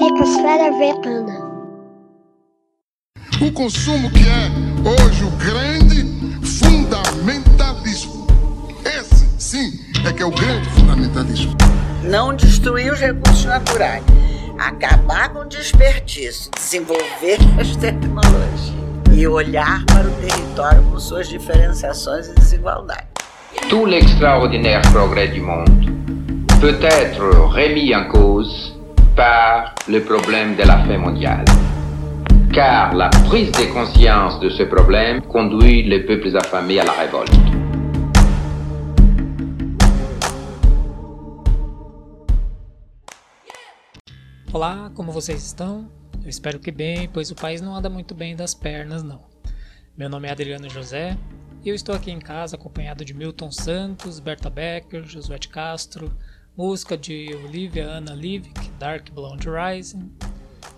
psicosfera vegana. O consumo que é hoje o grande fundamentalismo. Esse, sim, é que é o grande fundamentalismo. Não destruir os recursos naturais, acabar com o desperdício, desenvolver as tecnologias e olhar para o território com suas diferenciações e desigualdades. Tout l'extraordinaire progrès du monde peut être remis en cause par le problème de la faim mondiale. Car la prise de conscience de ce problème conduit les peuples affamés à la révolte. Olá, como vocês estão? Eu espero que bem, pois o país não anda muito bem das pernas, não. Meu nome é Adriano José e eu estou aqui em casa acompanhado de Milton Santos, Berta Becker, Josué de Castro, música de Olivia Anna Livick, Dark Blonde Rising,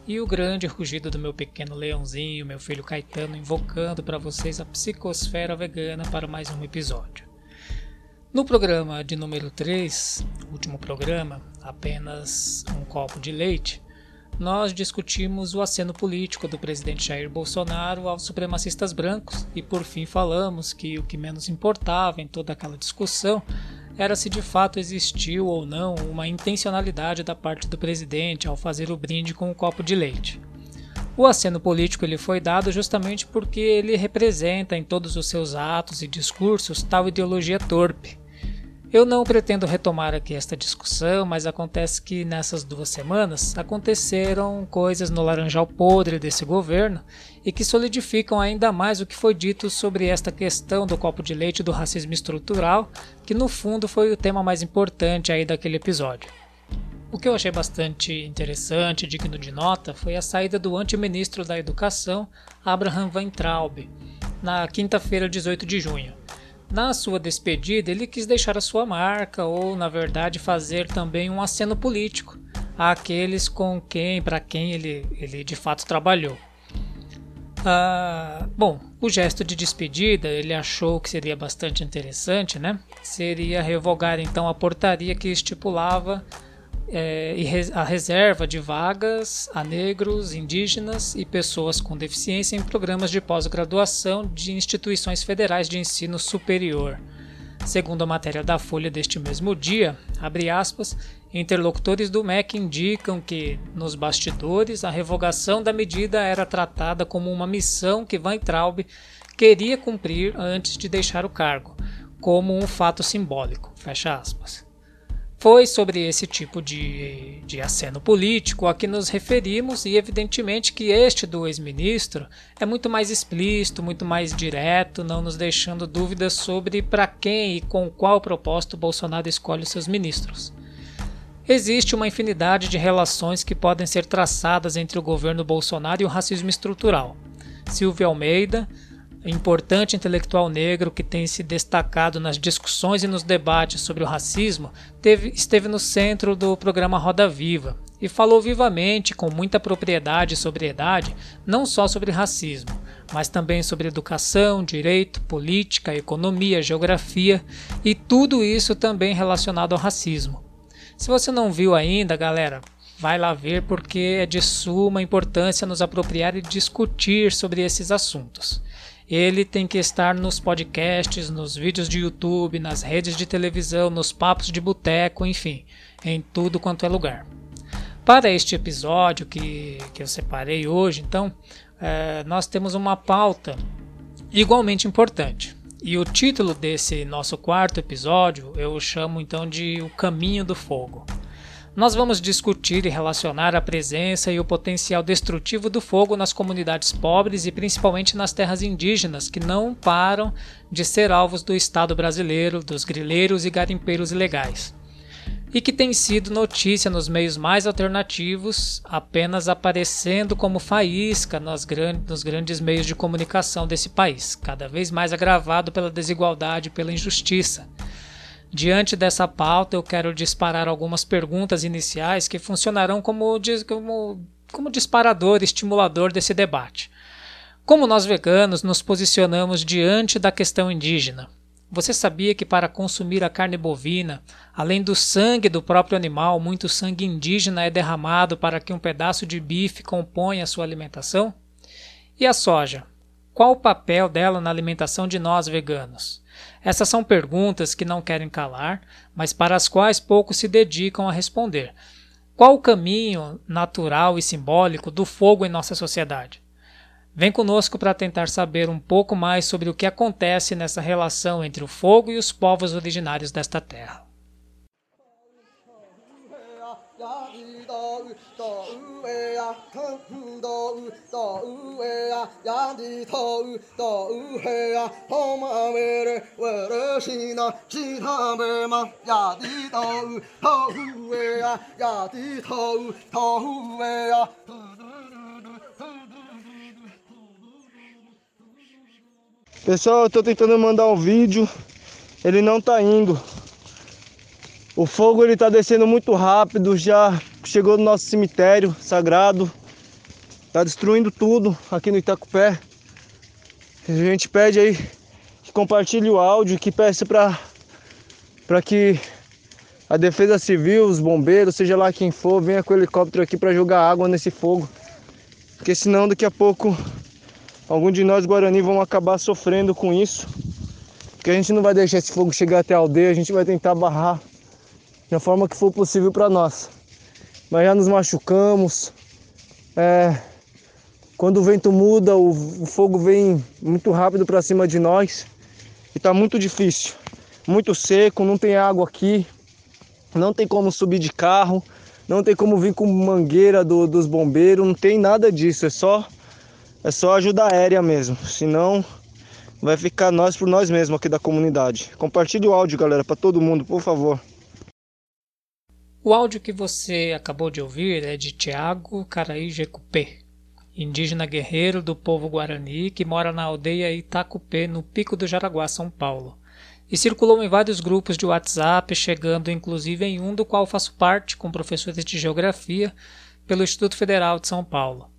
e o grande rugido do meu pequeno leãozinho, meu filho Caetano, invocando para vocês a psicosfera vegana para mais um episódio. No programa de número 3, último programa, apenas um copo de leite, nós discutimos o aceno político do presidente Jair Bolsonaro aos supremacistas brancos e por fim falamos que o que menos importava em toda aquela discussão era se de fato existiu ou não uma intencionalidade da parte do presidente ao fazer o brinde com um copo de leite. O aceno político ele foi dado justamente porque ele representa em todos os seus atos e discursos tal ideologia torpe, eu não pretendo retomar aqui esta discussão, mas acontece que nessas duas semanas aconteceram coisas no laranjal podre desse governo e que solidificam ainda mais o que foi dito sobre esta questão do copo de leite do racismo estrutural, que no fundo foi o tema mais importante aí daquele episódio. O que eu achei bastante interessante e digno de nota foi a saída do antiministro da Educação, Abraham Weintraub, na quinta-feira, 18 de junho. Na sua despedida, ele quis deixar a sua marca, ou na verdade fazer também um aceno político àqueles com quem, para quem ele, ele de fato trabalhou. Ah, bom, o gesto de despedida ele achou que seria bastante interessante, né? Seria revogar então a portaria que estipulava é, a reserva de vagas a negros, indígenas e pessoas com deficiência em programas de pós-graduação de instituições federais de ensino superior. Segundo a matéria da Folha deste mesmo dia, aspas, interlocutores do MEC indicam que, nos bastidores, a revogação da medida era tratada como uma missão que Van Traub queria cumprir antes de deixar o cargo, como um fato simbólico. Fecha aspas. Foi sobre esse tipo de, de aceno político a que nos referimos, e evidentemente que este do ex-ministro é muito mais explícito, muito mais direto, não nos deixando dúvidas sobre para quem e com qual propósito Bolsonaro escolhe seus ministros. Existe uma infinidade de relações que podem ser traçadas entre o governo Bolsonaro e o racismo estrutural. Silvio Almeida, importante intelectual negro que tem se destacado nas discussões e nos debates sobre o racismo, teve, esteve no centro do programa Roda Viva e falou vivamente, com muita propriedade e sobriedade, não só sobre racismo, mas também sobre educação, direito, política, economia, geografia e tudo isso também relacionado ao racismo. Se você não viu ainda, galera, vai lá ver porque é de suma importância nos apropriar e discutir sobre esses assuntos ele tem que estar nos podcasts, nos vídeos de YouTube, nas redes de televisão, nos papos de boteco, enfim, em tudo quanto é lugar. Para este episódio que, que eu separei hoje, então, é, nós temos uma pauta igualmente importante. E o título desse nosso quarto episódio eu chamo então de O Caminho do Fogo nós vamos discutir e relacionar a presença e o potencial destrutivo do fogo nas comunidades pobres e principalmente nas terras indígenas, que não param de ser alvos do Estado brasileiro, dos grileiros e garimpeiros ilegais. E que tem sido notícia nos meios mais alternativos, apenas aparecendo como faísca nos, grandes meios de comunicação desse país, cada vez mais agravado pela desigualdade e pela injustiça Diante dessa pauta, eu quero disparar algumas perguntas iniciais que funcionarão como, como, como disparador, estimulador desse debate. Como nós veganos nos posicionamos diante da questão indígena? Você sabia que para consumir a carne bovina, além do sangue do próprio animal, muito sangue indígena é derramado para que um pedaço de bife componha a sua alimentação? E a soja? Qual o papel dela na alimentação de nós veganos? Essas são perguntas que não querem calar, mas para as quais poucos se dedicam a responder. Qual o caminho natural e simbólico do fogo em nossa sociedade? Vem conosco para tentar saber um pouco mais sobre o que acontece nessa relação entre o fogo e os povos originários desta terra. Pessoal, eu tô tentando mandar um vídeo, ele não tá indo. O fogo ele tá descendo muito rápido, já chegou no nosso cemitério sagrado. Tá destruindo tudo aqui no Itacupé. A gente pede aí que compartilhe o áudio, que peça para para que a Defesa Civil, os bombeiros, seja lá quem for, venha com o helicóptero aqui para jogar água nesse fogo. Porque senão daqui a pouco algum de nós Guarani vão acabar sofrendo com isso. Porque a gente não vai deixar esse fogo chegar até a aldeia, a gente vai tentar barrar da forma que for possível para nós. Mas já nos machucamos. É, quando o vento muda, o, o fogo vem muito rápido para cima de nós. E está muito difícil. Muito seco, não tem água aqui. Não tem como subir de carro. Não tem como vir com mangueira do, dos bombeiros. Não tem nada disso. É só é só ajuda aérea mesmo, senão vai ficar nós por nós mesmos aqui da comunidade. Compartilhe o áudio, galera, para todo mundo, por favor. O áudio que você acabou de ouvir é de Tiago Caraí Jecupé, indígena guerreiro do povo Guarani que mora na aldeia Itacupé, no Pico do Jaraguá, São Paulo. E circulou em vários grupos de WhatsApp, chegando inclusive em um do qual faço parte com professores de geografia pelo Instituto Federal de São Paulo.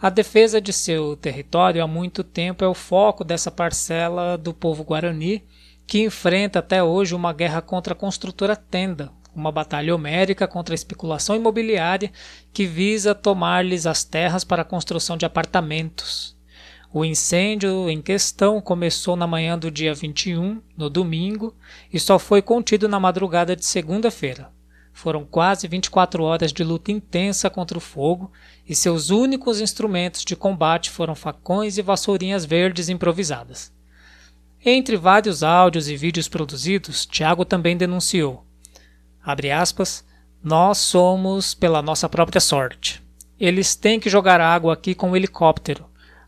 A defesa de seu território há muito tempo é o foco dessa parcela do povo guarani, que enfrenta até hoje uma guerra contra a construtora Tenda, uma batalha homérica contra a especulação imobiliária que visa tomar-lhes as terras para a construção de apartamentos. O incêndio em questão começou na manhã do dia 21, no domingo, e só foi contido na madrugada de segunda-feira. Foram quase 24 horas de luta intensa contra o fogo e seus únicos instrumentos de combate foram facões e vassourinhas verdes improvisadas. Entre vários áudios e vídeos produzidos, Tiago também denunciou: aspas, Nós somos pela nossa própria sorte. Eles têm que jogar água aqui com um helicóptero.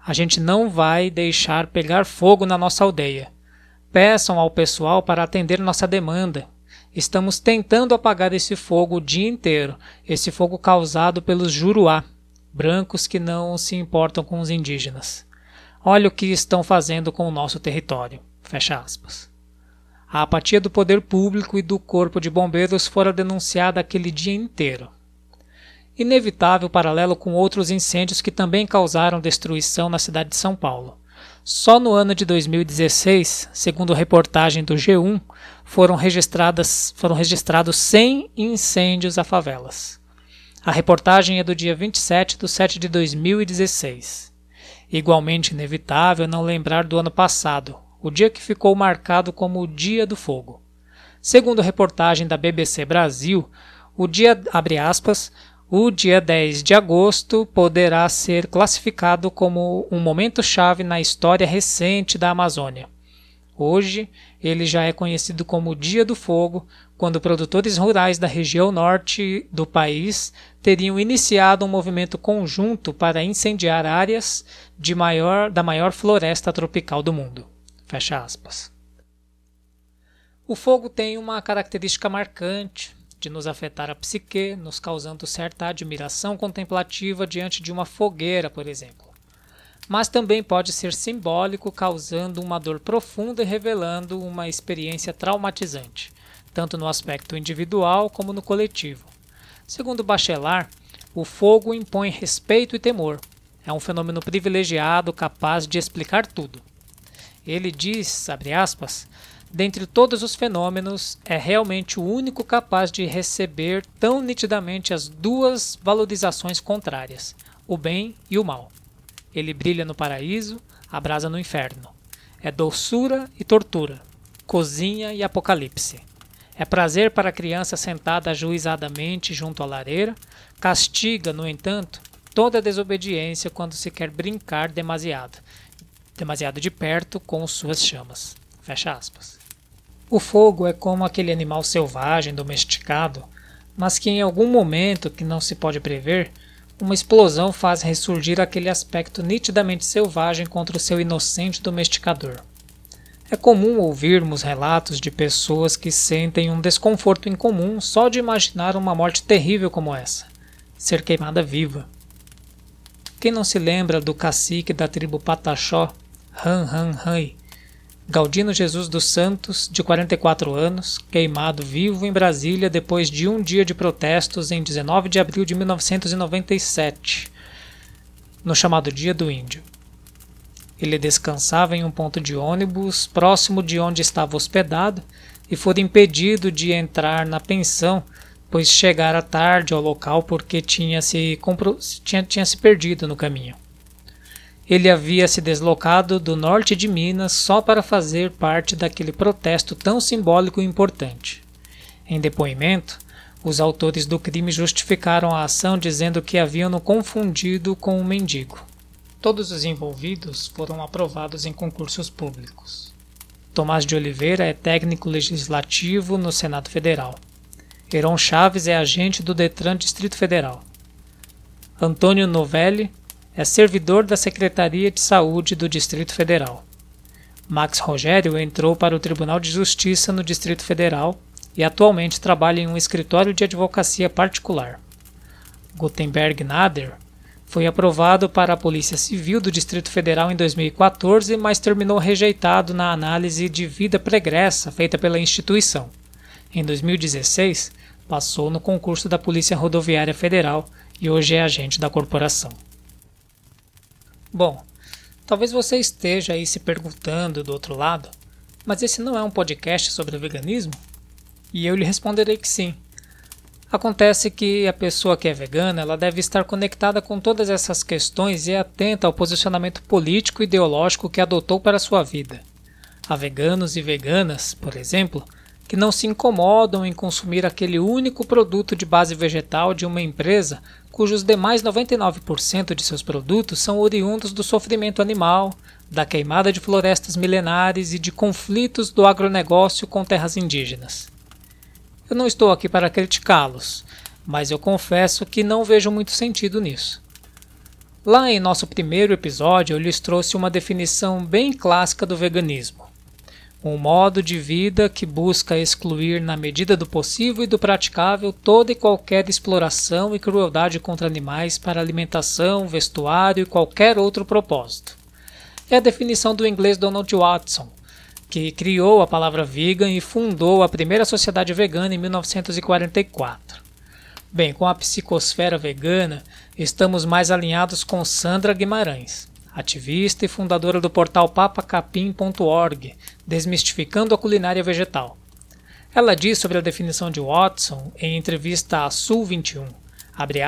A gente não vai deixar pegar fogo na nossa aldeia. Peçam ao pessoal para atender nossa demanda, Estamos tentando apagar esse fogo o dia inteiro, esse fogo causado pelos Juruá, brancos que não se importam com os indígenas. Olha o que estão fazendo com o nosso território. Fecha aspas. A apatia do poder público e do corpo de bombeiros fora denunciada aquele dia inteiro. Inevitável paralelo com outros incêndios que também causaram destruição na cidade de São Paulo. Só no ano de 2016, segundo reportagem do G1, foram, registradas, foram registrados 100 incêndios a favelas. A reportagem é do dia 27 de 7 de 2016. Igualmente inevitável não lembrar do ano passado, o dia que ficou marcado como o Dia do Fogo. Segundo a reportagem da BBC Brasil, o dia, aspas, o dia 10 de agosto poderá ser classificado como um momento-chave na história recente da Amazônia. Hoje, ele já é conhecido como Dia do Fogo, quando produtores rurais da região norte do país teriam iniciado um movimento conjunto para incendiar áreas maior, da maior floresta tropical do mundo. Fecha aspas. O fogo tem uma característica marcante, de nos afetar a psique, nos causando certa admiração contemplativa diante de uma fogueira, por exemplo. Mas também pode ser simbólico, causando uma dor profunda e revelando uma experiência traumatizante, tanto no aspecto individual como no coletivo. Segundo Bachelard, o fogo impõe respeito e temor. É um fenômeno privilegiado capaz de explicar tudo. Ele diz, abre aspas, dentre todos os fenômenos, é realmente o único capaz de receber tão nitidamente as duas valorizações contrárias, o bem e o mal. Ele brilha no paraíso, abrasa no inferno. É doçura e tortura, cozinha e apocalipse. É prazer para a criança sentada ajuizadamente junto à lareira, castiga, no entanto, toda desobediência quando se quer brincar demasiado, demasiado de perto com suas chamas. Fecha aspas. O fogo é como aquele animal selvagem, domesticado, mas que em algum momento que não se pode prever, uma explosão faz ressurgir aquele aspecto nitidamente selvagem contra o seu inocente domesticador. É comum ouvirmos relatos de pessoas que sentem um desconforto incomum só de imaginar uma morte terrível como essa ser queimada viva. Quem não se lembra do cacique da tribo Pataxó, Han Han Han, Galdino Jesus dos Santos, de 44 anos, queimado vivo em Brasília depois de um dia de protestos em 19 de abril de 1997, no chamado Dia do Índio. Ele descansava em um ponto de ônibus próximo de onde estava hospedado e foi impedido de entrar na pensão, pois chegara tarde ao local porque tinha se, tinha, tinha se perdido no caminho. Ele havia se deslocado do norte de Minas só para fazer parte daquele protesto tão simbólico e importante. Em depoimento, os autores do crime justificaram a ação dizendo que haviam no confundido com um mendigo. Todos os envolvidos foram aprovados em concursos públicos. Tomás de Oliveira é técnico legislativo no Senado Federal. Heron Chaves é agente do Detran Distrito Federal. Antônio Novelli é servidor da Secretaria de Saúde do Distrito Federal. Max Rogério entrou para o Tribunal de Justiça no Distrito Federal e atualmente trabalha em um escritório de advocacia particular. Gutenberg Nader foi aprovado para a Polícia Civil do Distrito Federal em 2014, mas terminou rejeitado na análise de vida pregressa feita pela instituição. Em 2016, passou no concurso da Polícia Rodoviária Federal e hoje é agente da corporação. Bom, talvez você esteja aí se perguntando do outro lado, mas esse não é um podcast sobre veganismo? E eu lhe responderei que sim. Acontece que a pessoa que é vegana ela deve estar conectada com todas essas questões e atenta ao posicionamento político e ideológico que adotou para sua vida. Há veganos e veganas, por exemplo, que não se incomodam em consumir aquele único produto de base vegetal de uma empresa cujos demais 99% de seus produtos são oriundos do sofrimento animal, da queimada de florestas milenares e de conflitos do agronegócio com terras indígenas. Eu não estou aqui para criticá-los, mas eu confesso que não vejo muito sentido nisso. Lá em nosso primeiro episódio, eu lhes trouxe uma definição bem clássica do veganismo. Um modo de vida que busca excluir, na medida do possível e do praticável, toda e qualquer exploração e crueldade contra animais para alimentação, vestuário e qualquer outro propósito. É a definição do inglês Donald Watson, que criou a palavra vegan e fundou a primeira sociedade vegana em 1944. Bem, com a psicosfera vegana, estamos mais alinhados com Sandra Guimarães, ativista e fundadora do portal papacapim.org, desmistificando a culinária vegetal. Ela diz sobre a definição de Watson em entrevista à Sul 21,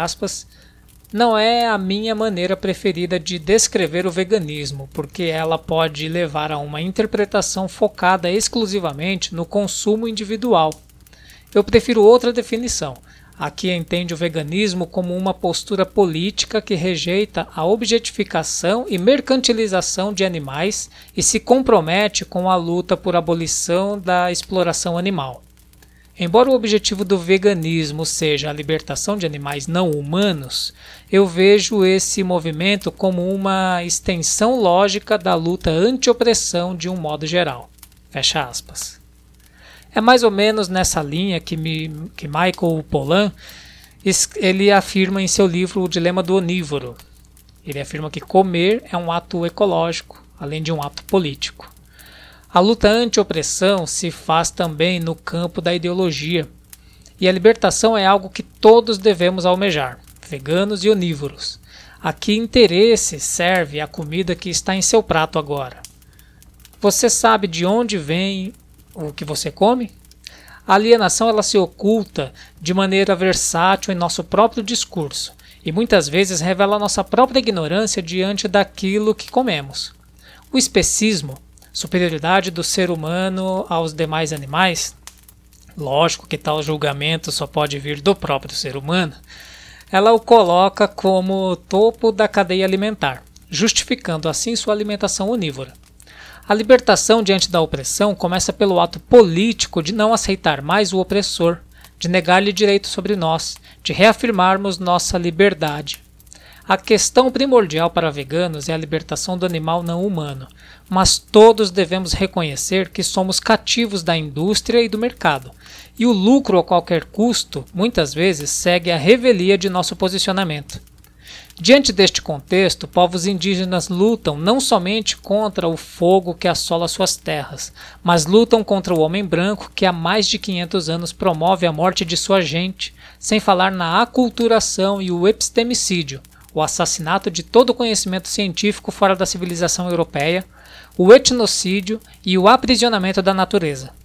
aspas, não é a minha maneira preferida de descrever o veganismo, porque ela pode levar a uma interpretação focada exclusivamente no consumo individual. Eu prefiro outra definição. Aqui entende o veganismo como uma postura política que rejeita a objetificação e mercantilização de animais e se compromete com a luta por abolição da exploração animal. Embora o objetivo do veganismo seja a libertação de animais não humanos, eu vejo esse movimento como uma extensão lógica da luta anti-opressão de um modo geral. Fecha aspas. É mais ou menos nessa linha que, me, que Michael Pollan ele afirma em seu livro O Dilema do Onívoro. Ele afirma que comer é um ato ecológico, além de um ato político. A luta anti-opressão se faz também no campo da ideologia, e a libertação é algo que todos devemos almejar, veganos e onívoros. A que interesse serve a comida que está em seu prato agora? Você sabe de onde vem o que você come? A alienação ela se oculta de maneira versátil em nosso próprio discurso e muitas vezes revela nossa própria ignorância diante daquilo que comemos. O especismo, superioridade do ser humano aos demais animais, lógico que tal julgamento só pode vir do próprio ser humano, ela o coloca como topo da cadeia alimentar, justificando assim sua alimentação onívora. A libertação diante da opressão começa pelo ato político de não aceitar mais o opressor, de negar-lhe direito sobre nós, de reafirmarmos nossa liberdade. A questão primordial para veganos é a libertação do animal não humano, mas todos devemos reconhecer que somos cativos da indústria e do mercado, e o lucro a qualquer custo, muitas vezes, segue a revelia de nosso posicionamento. Diante deste contexto, povos indígenas lutam não somente contra o fogo que assola suas terras, mas lutam contra o homem branco que há mais de 500 anos promove a morte de sua gente, sem falar na aculturação e o epistemicídio, o assassinato de todo conhecimento científico fora da civilização europeia, o etnocídio e o aprisionamento da natureza.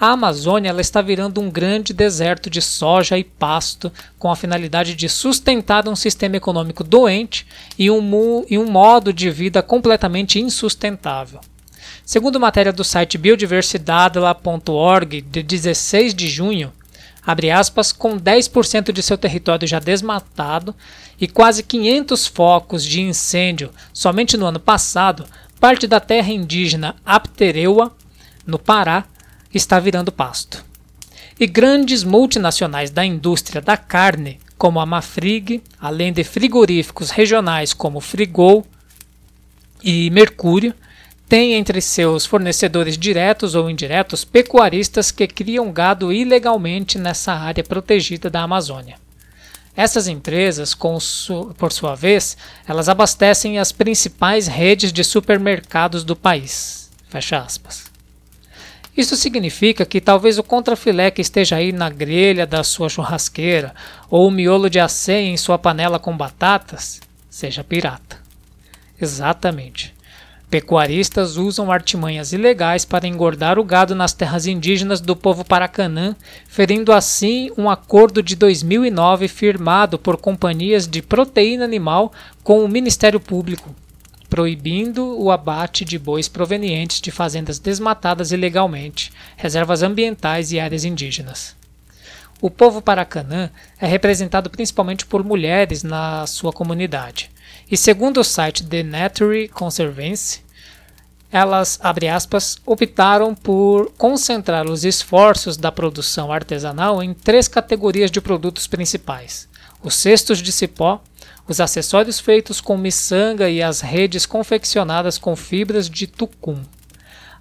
A Amazônia ela está virando um grande deserto de soja e pasto, com a finalidade de sustentar um sistema econômico doente e um, e um modo de vida completamente insustentável. Segundo matéria do site biodiversidade.org de 16 de junho, abre aspas, com 10% de seu território já desmatado e quase 500 focos de incêndio somente no ano passado, parte da terra indígena Aptereua, no Pará, está virando pasto. E grandes multinacionais da indústria da carne, como a Mafrig, além de frigoríficos regionais como Frigol e Mercúrio, têm entre seus fornecedores diretos ou indiretos pecuaristas que criam gado ilegalmente nessa área protegida da Amazônia. Essas empresas, por sua vez, elas abastecem as principais redes de supermercados do país. Fecha aspas. Isso significa que talvez o contrafilé que esteja aí na grelha da sua churrasqueira ou o miolo de aceia em sua panela com batatas seja pirata. Exatamente. Pecuaristas usam artimanhas ilegais para engordar o gado nas terras indígenas do povo Paracanã, ferindo assim um acordo de 2009 firmado por companhias de proteína animal com o Ministério Público, proibindo o abate de bois provenientes de fazendas desmatadas ilegalmente, reservas ambientais e áreas indígenas. O povo Paracanã é representado principalmente por mulheres na sua comunidade. E segundo o site The Nature Conservancy, elas, aspas, optaram por concentrar os esforços da produção artesanal em três categorias de produtos principais: os cestos de cipó, os acessórios feitos com miçanga e as redes confeccionadas com fibras de tucum.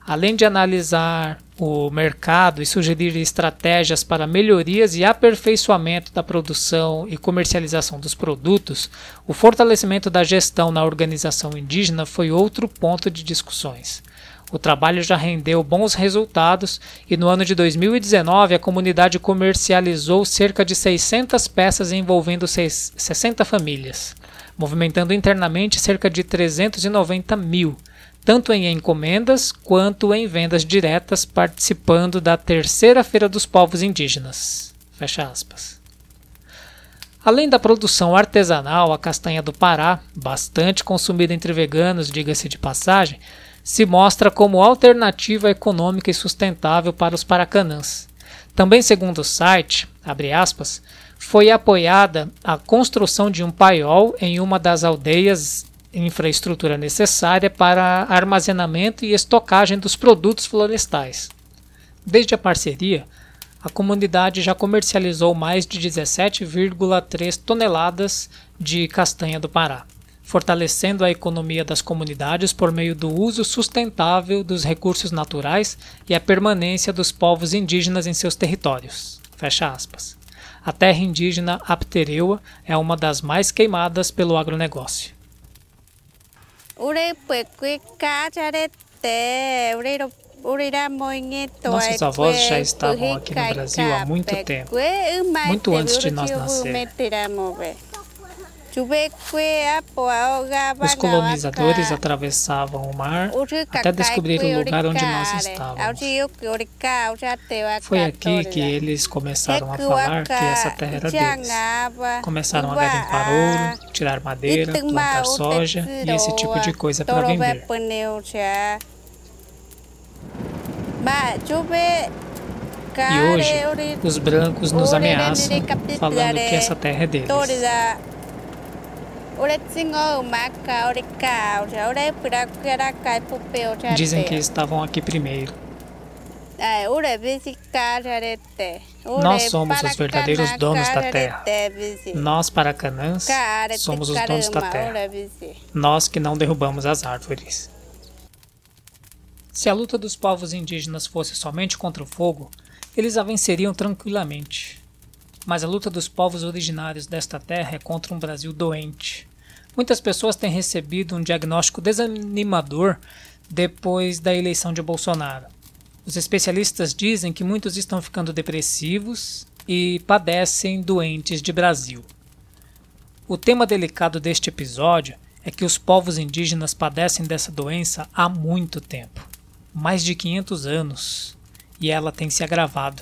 Além de analisar o mercado e sugerir estratégias para melhorias e aperfeiçoamento da produção e comercialização dos produtos, o fortalecimento da gestão na organização indígena foi outro ponto de discussões. O trabalho já rendeu bons resultados e no ano de 2019 a comunidade comercializou cerca de 600 peças envolvendo 60 famílias, movimentando internamente cerca de 390 mil, tanto em encomendas quanto em vendas diretas, participando da terceira Feira dos Povos Indígenas. Fecha aspas. Além da produção artesanal, a castanha do Pará, bastante consumida entre veganos, diga-se de passagem, se mostra como alternativa econômica e sustentável para os paracanãs. Também, segundo o site, aspas, foi apoiada a construção de um paiol em uma das aldeias infraestrutura necessária para armazenamento e estocagem dos produtos florestais. Desde a parceria, a comunidade já comercializou mais de 17,3 toneladas de castanha do Pará fortalecendo a economia das comunidades por meio do uso sustentável dos recursos naturais e a permanência dos povos indígenas em seus territórios. Fecha aspas. A terra indígena Aptereua é uma das mais queimadas pelo agronegócio. Nossos avós já estavam aqui no Brasil há muito tempo, muito antes de nós nascermos. Os colonizadores atravessavam o mar até descobrir o lugar onde nós estávamos. Foi aqui que eles começaram a falar que essa terra era deles. Começaram a garimpar ouro, tirar madeira, plantar soja e esse tipo de coisa para vender. E hoje, os brancos nos ameaçam, falando que essa terra é deles. Dizem que estavam aqui primeiro. Nós somos os verdadeiros donos da terra. Nós, paracanãs, somos os donos da terra. Nós que não derrubamos as árvores. Se a luta dos povos indígenas fosse somente contra o fogo, eles a venceriam tranquilamente. Mas a luta dos povos originários desta terra é contra um Brasil doente. Muitas pessoas têm recebido um diagnóstico desanimador depois da eleição de Bolsonaro. Os especialistas dizem que muitos estão ficando depressivos e padecem doentes de Brasil. O tema delicado deste episódio é que os povos indígenas padecem dessa doença há muito tempo mais de 500 anos e ela tem se agravado.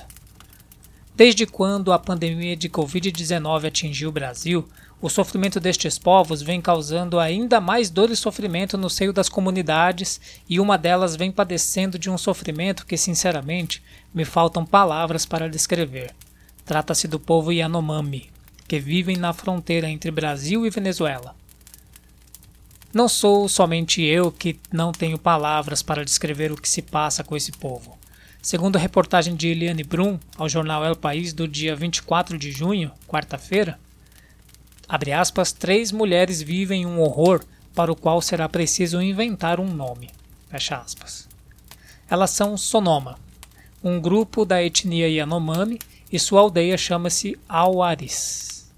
Desde quando a pandemia de Covid-19 atingiu o Brasil, o sofrimento destes povos vem causando ainda mais dor e sofrimento no seio das comunidades, e uma delas vem padecendo de um sofrimento que, sinceramente, me faltam palavras para descrever. Trata-se do povo Yanomami, que vivem na fronteira entre Brasil e Venezuela. Não sou somente eu que não tenho palavras para descrever o que se passa com esse povo. Segundo a reportagem de Eliane Brum ao jornal El País do dia 24 de junho, quarta-feira, abre aspas, três mulheres vivem um horror para o qual será preciso inventar um nome. Fecha aspas. Elas são Sonoma, um grupo da etnia Yanomami, e sua aldeia chama-se Auaris.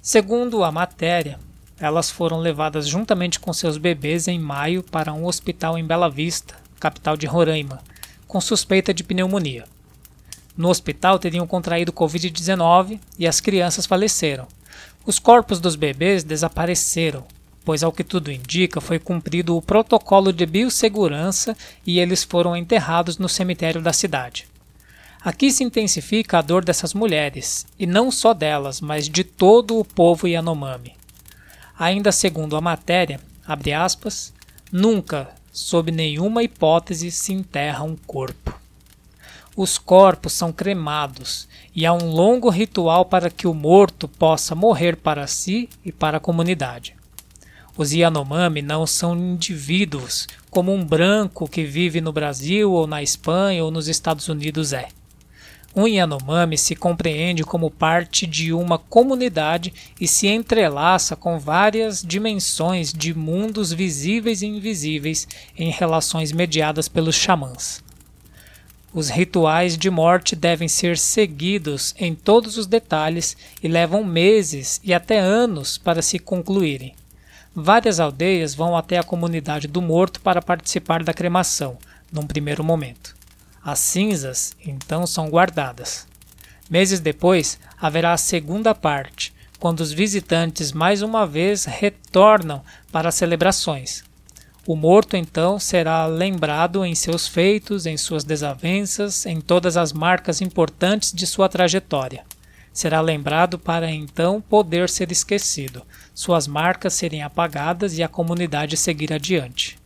Segundo a matéria, elas foram levadas juntamente com seus bebês em maio para um hospital em Bela Vista, capital de Roraima, com suspeita de pneumonia. No hospital teriam contraído Covid-19 e as crianças faleceram. Os corpos dos bebês desapareceram, pois, ao que tudo indica, foi cumprido o protocolo de biossegurança e eles foram enterrados no cemitério da cidade. Aqui se intensifica a dor dessas mulheres, e não só delas, mas de todo o povo Yanomami. Ainda segundo a matéria, aspas, nunca, sob nenhuma hipótese, se enterra um corpo. Os corpos são cremados e há um longo ritual para que o morto possa morrer para si e para a comunidade. Os Yanomami não são indivíduos como um branco que vive no Brasil ou na Espanha ou nos Estados Unidos é. Um Yanomami se compreende como parte de uma comunidade e se entrelaça com várias dimensões de mundos visíveis e invisíveis em relações mediadas pelos xamãs. Os rituais de morte devem ser seguidos em todos os detalhes e levam meses e até anos para se concluírem. Várias aldeias vão até a comunidade do morto para participar da cremação, num primeiro momento. As cinzas então são guardadas. Meses depois haverá a segunda parte, quando os visitantes mais uma vez retornam para as celebrações. O morto então será lembrado em seus feitos, em suas desavenças, em todas as marcas importantes de sua trajetória. Será lembrado para então poder ser esquecido, suas marcas serem apagadas e a comunidade seguir adiante.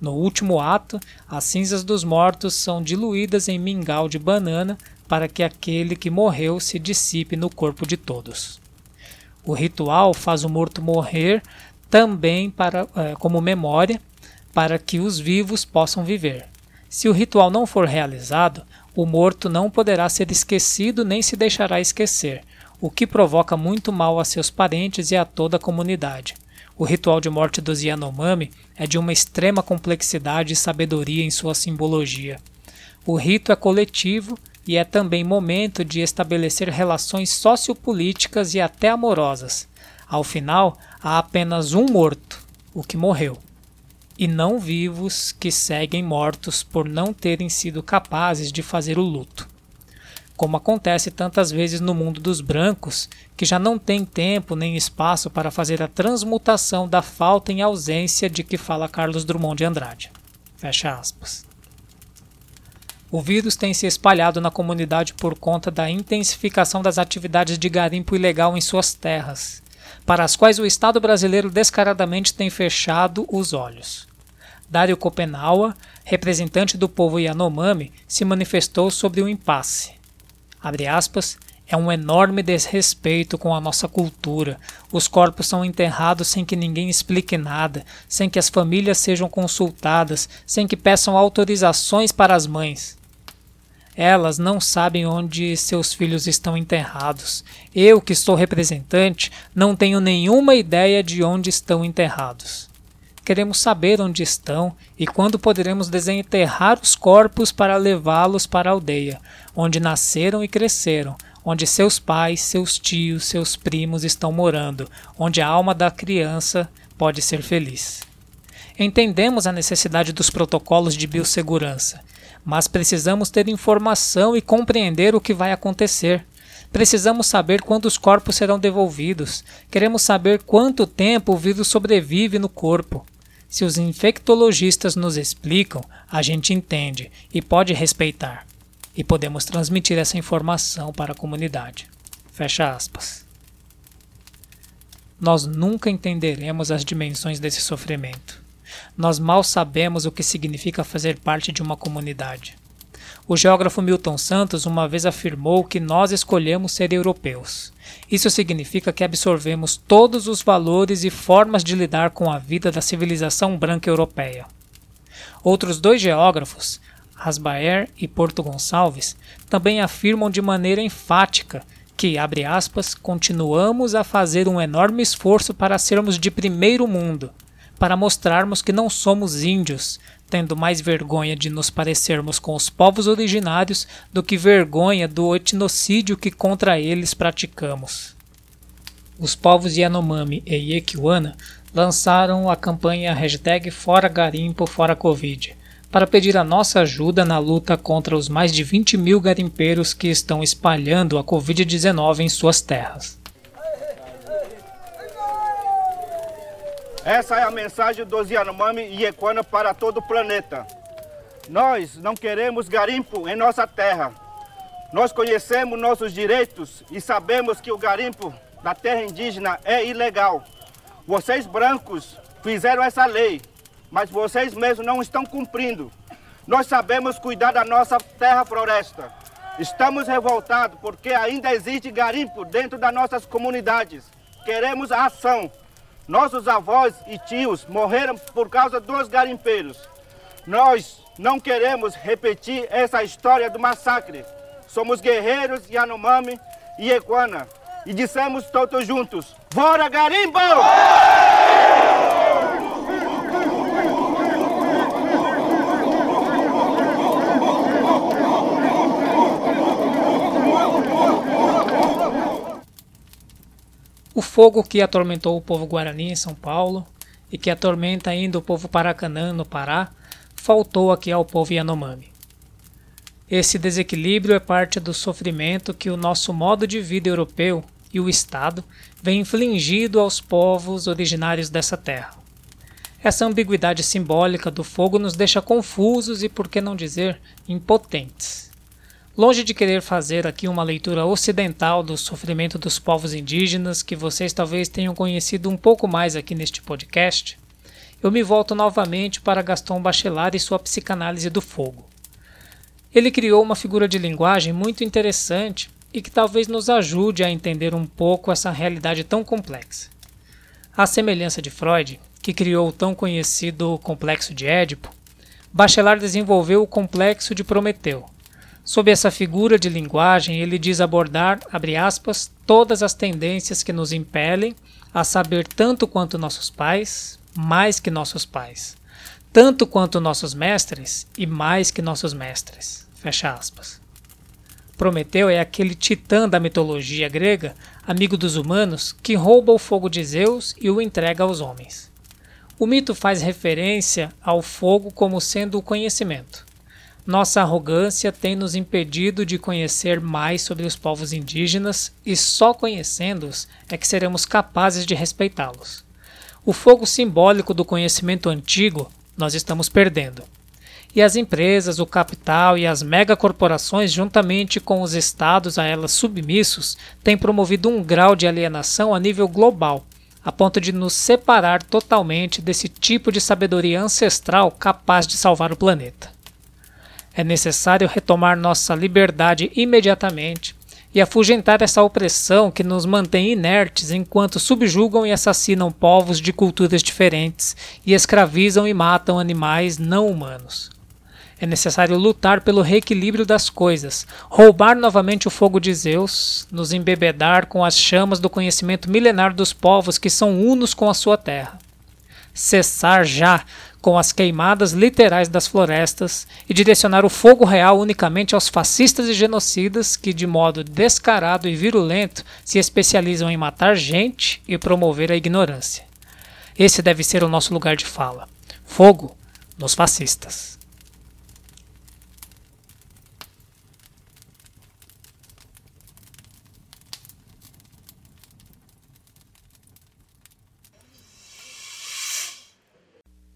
No último ato, as cinzas dos mortos são diluídas em mingau de banana para que aquele que morreu se dissipe no corpo de todos. O ritual faz o morto morrer também para, é, como memória para que os vivos possam viver. Se o ritual não for realizado, o morto não poderá ser esquecido nem se deixará esquecer, o que provoca muito mal a seus parentes e a toda a comunidade. O ritual de morte dos Yanomami é de uma extrema complexidade e sabedoria em sua simbologia. O rito é coletivo e é também momento de estabelecer relações sociopolíticas e até amorosas. Ao final, há apenas um morto, o que morreu, e não vivos que seguem mortos por não terem sido capazes de fazer o luto. como acontece tantas vezes no mundo dos brancos, que já não tem tempo nem espaço para fazer a transmutação da falta em ausência de que fala Carlos Drummond de Andrade. Fecha aspas. O vírus tem se espalhado na comunidade por conta da intensificação das atividades de garimpo ilegal em suas terras, para as quais o Estado brasileiro descaradamente tem fechado os olhos. Dário Copenaua, representante do povo Yanomami, se manifestou sobre o impasse. Aspas, é um enorme desrespeito com a nossa cultura. Os corpos são enterrados sem que ninguém explique nada, sem que as famílias sejam consultadas, sem que peçam autorizações para as mães. Elas não sabem onde seus filhos estão enterrados. Eu, que sou representante, não tenho nenhuma ideia de onde estão enterrados. Queremos saber onde estão e quando poderemos desenterrar os corpos para levá-los para a aldeia, onde nasceram e cresceram, onde seus pais, seus tios, seus primos estão morando, onde a alma da criança pode ser feliz. Entendemos a necessidade dos protocolos de biossegurança mas precisamos ter informação e compreender o que vai acontecer. Precisamos saber quando os corpos serão devolvidos. Queremos saber quanto tempo o vírus sobrevive no corpo. Se os infectologistas nos explicam, a gente entende e pode respeitar. E podemos transmitir essa informação para a comunidade. Fecha aspas. Nós nunca entenderemos as dimensões desse sofrimento. Nós mal sabemos o que significa fazer parte de uma comunidade. O geógrafo Milton Santos uma vez afirmou que nós escolhemos ser europeus. Isso significa que absorvemos todos os valores e formas de lidar com a vida da civilização branca europeia. Outros dois geógrafos, Rasbaer e Porto Gonçalves, também afirmam de maneira enfática que, abre aspas, continuamos a fazer um enorme esforço para sermos de primeiro mundo, para mostrarmos que não somos índios, tendo mais vergonha de nos parecermos com os povos originários do que vergonha do etnocídio que contra eles praticamos. Os povos Yanomami e Yekiwana lançaram a campanha hashtag Fora Garimpo Fora Covid para pedir a nossa ajuda na luta contra os mais de 20 mil garimpeiros que estão espalhando a Covid-19 em suas terras. Essa é a mensagem dos Yanomami e Equana para todo o planeta. Nós não queremos garimpo em nossa terra. Nós conhecemos nossos direitos e sabemos que o garimpo da terra indígena é ilegal. Vocês brancos fizeram essa lei, mas vocês mesmos não estão cumprindo. Nós sabemos cuidar da nossa terra floresta. Estamos revoltados porque ainda existe garimpo dentro das nossas comunidades. Queremos ação. Nossos avós e tios morreram por causa dos garimpeiros. Nós não queremos repetir essa história do massacre. Somos guerreiros Yanomami e Equana. E dissemos todos juntos: Bora garimpo! O fogo que atormentou o povo guarani em São Paulo e que atormenta ainda o povo paracanã no Pará, faltou aqui ao povo Yanomami. Esse desequilíbrio é parte do sofrimento que o nosso modo de vida europeu e o Estado vem infligindo aos povos originários dessa terra. Essa ambiguidade simbólica do fogo nos deixa confusos e, por que não dizer, impotentes. Longe de querer fazer aqui uma leitura ocidental do sofrimento dos povos indígenas, que vocês talvez tenham conhecido um pouco mais aqui neste podcast, eu me volto novamente para Gaston Bachelard e sua psicanálise do fogo. Ele criou uma figura de linguagem muito interessante e que talvez nos ajude a entender um pouco essa realidade tão complexa. À semelhança de Freud, que criou o tão conhecido complexo de Édipo, Bachelard desenvolveu o complexo de Prometeu, Sob essa figura de linguagem, ele diz abordar, abre aspas, todas as tendências que nos impelem a saber tanto quanto nossos pais, mais que nossos pais, tanto quanto nossos mestres e mais que nossos mestres. Fecha aspas. Prometeu é aquele titã da mitologia grega, amigo dos humanos, que rouba o fogo de Zeus e o entrega aos homens. O mito faz referência ao fogo como sendo o conhecimento. Nossa arrogância tem nos impedido de conhecer mais sobre os povos indígenas e só conhecendo-os é que seremos capazes de respeitá-los. O fogo simbólico do conhecimento antigo nós estamos perdendo. E as empresas, o capital e as megacorporações, juntamente com os estados a elas submissos, têm promovido um grau de alienação a nível global, a ponto de nos separar totalmente desse tipo de sabedoria ancestral capaz de salvar o planeta. É necessário retomar nossa liberdade imediatamente e afugentar essa opressão que nos mantém inertes enquanto subjugam e assassinam povos de culturas diferentes e escravizam e matam animais não humanos. É necessário lutar pelo reequilíbrio das coisas, roubar novamente o fogo de Zeus, nos embebedar com as chamas do conhecimento milenar dos povos que são unos com a sua terra. Cessar já com as queimadas literais das florestas e direcionar o fogo real unicamente aos fascistas e genocidas que, de modo descarado e virulento, se especializam em matar gente e promover a ignorância. Esse deve ser o nosso lugar de fala. Fogo nos fascistas.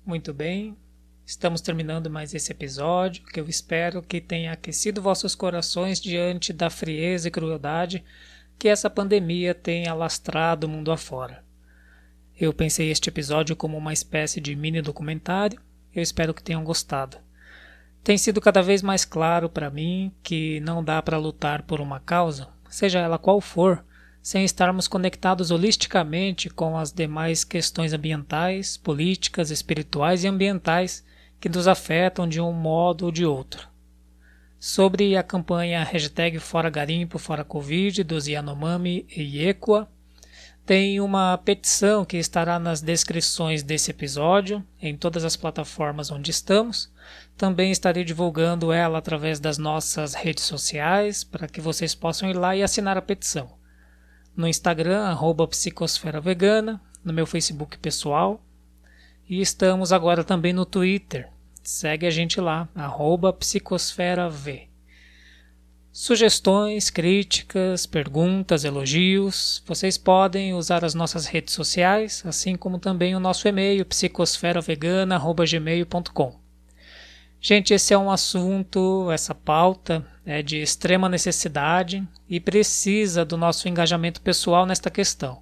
Muito bem, estamos terminando mais esse episódio, que eu espero que tenha aquecido vossos corações diante da frieza e crueldade que essa pandemia tem alastrado o mundo afora. Eu pensei este episódio como uma espécie de mini documentário, eu espero que tenham gostado. Tem sido cada vez mais claro para mim que não dá para lutar por uma causa, seja ela qual for, sem estarmos conectados holisticamente com as demais questões ambientais, políticas, espirituais e ambientais que nos afetam de um modo ou de outro. Sobre a campanha hashtag Fora Garimpo, Fora Covid dos Yanomami e Equa, tem uma petição que estará nas descrições desse episódio, em todas as plataformas onde estamos. Também estarei divulgando ela através das nossas redes sociais, para que vocês possam ir lá e assinar a petição no Instagram, arroba Psicosfera Vegana, no meu Facebook pessoal. E estamos agora também no Twitter. Segue a gente lá, arroba PsicosferaV. Sugestões, críticas, perguntas, elogios, vocês podem usar as nossas redes sociais, assim como também o nosso e-mail psicosferavegana.gmail.com. Gente, esse é um assunto, essa pauta é de extrema necessidade e precisa do nosso engajamento pessoal nesta questão.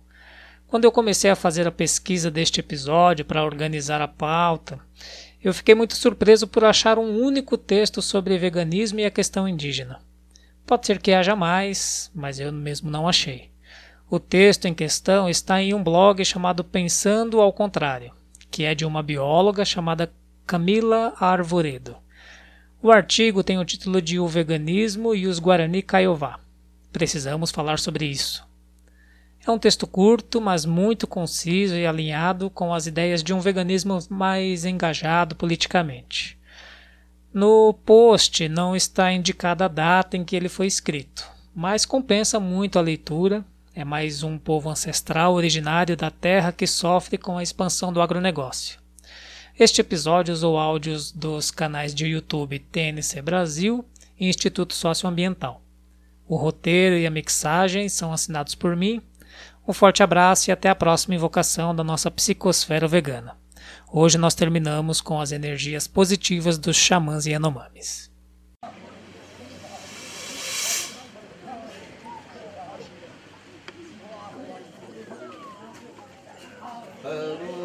Quando eu comecei a fazer a pesquisa deste episódio para organizar a pauta, eu fiquei muito surpreso por achar um único texto sobre veganismo e a questão indígena. Pode ser que haja mais, mas eu mesmo não achei. O texto em questão está em um blog chamado Pensando ao Contrário, que é de uma bióloga chamada Camila Arvoredo. O artigo tem o título de O Veganismo e os Guarani Kaiowá. Precisamos falar sobre isso. É um texto curto, mas muito conciso e alinhado com as ideias de um veganismo mais engajado politicamente. No post não está indicada a data em que ele foi escrito, mas compensa muito a leitura. É mais um povo ancestral originário da terra que sofre com a expansão do agronegócio. Este episódio usou áudios dos canais de YouTube TNC Brasil e Instituto Socioambiental. O roteiro e a mixagem são assinados por mim. Um forte abraço e até a próxima invocação da nossa psicosfera vegana. Hoje nós terminamos com as energias positivas dos xamãs e Yanomamis. 사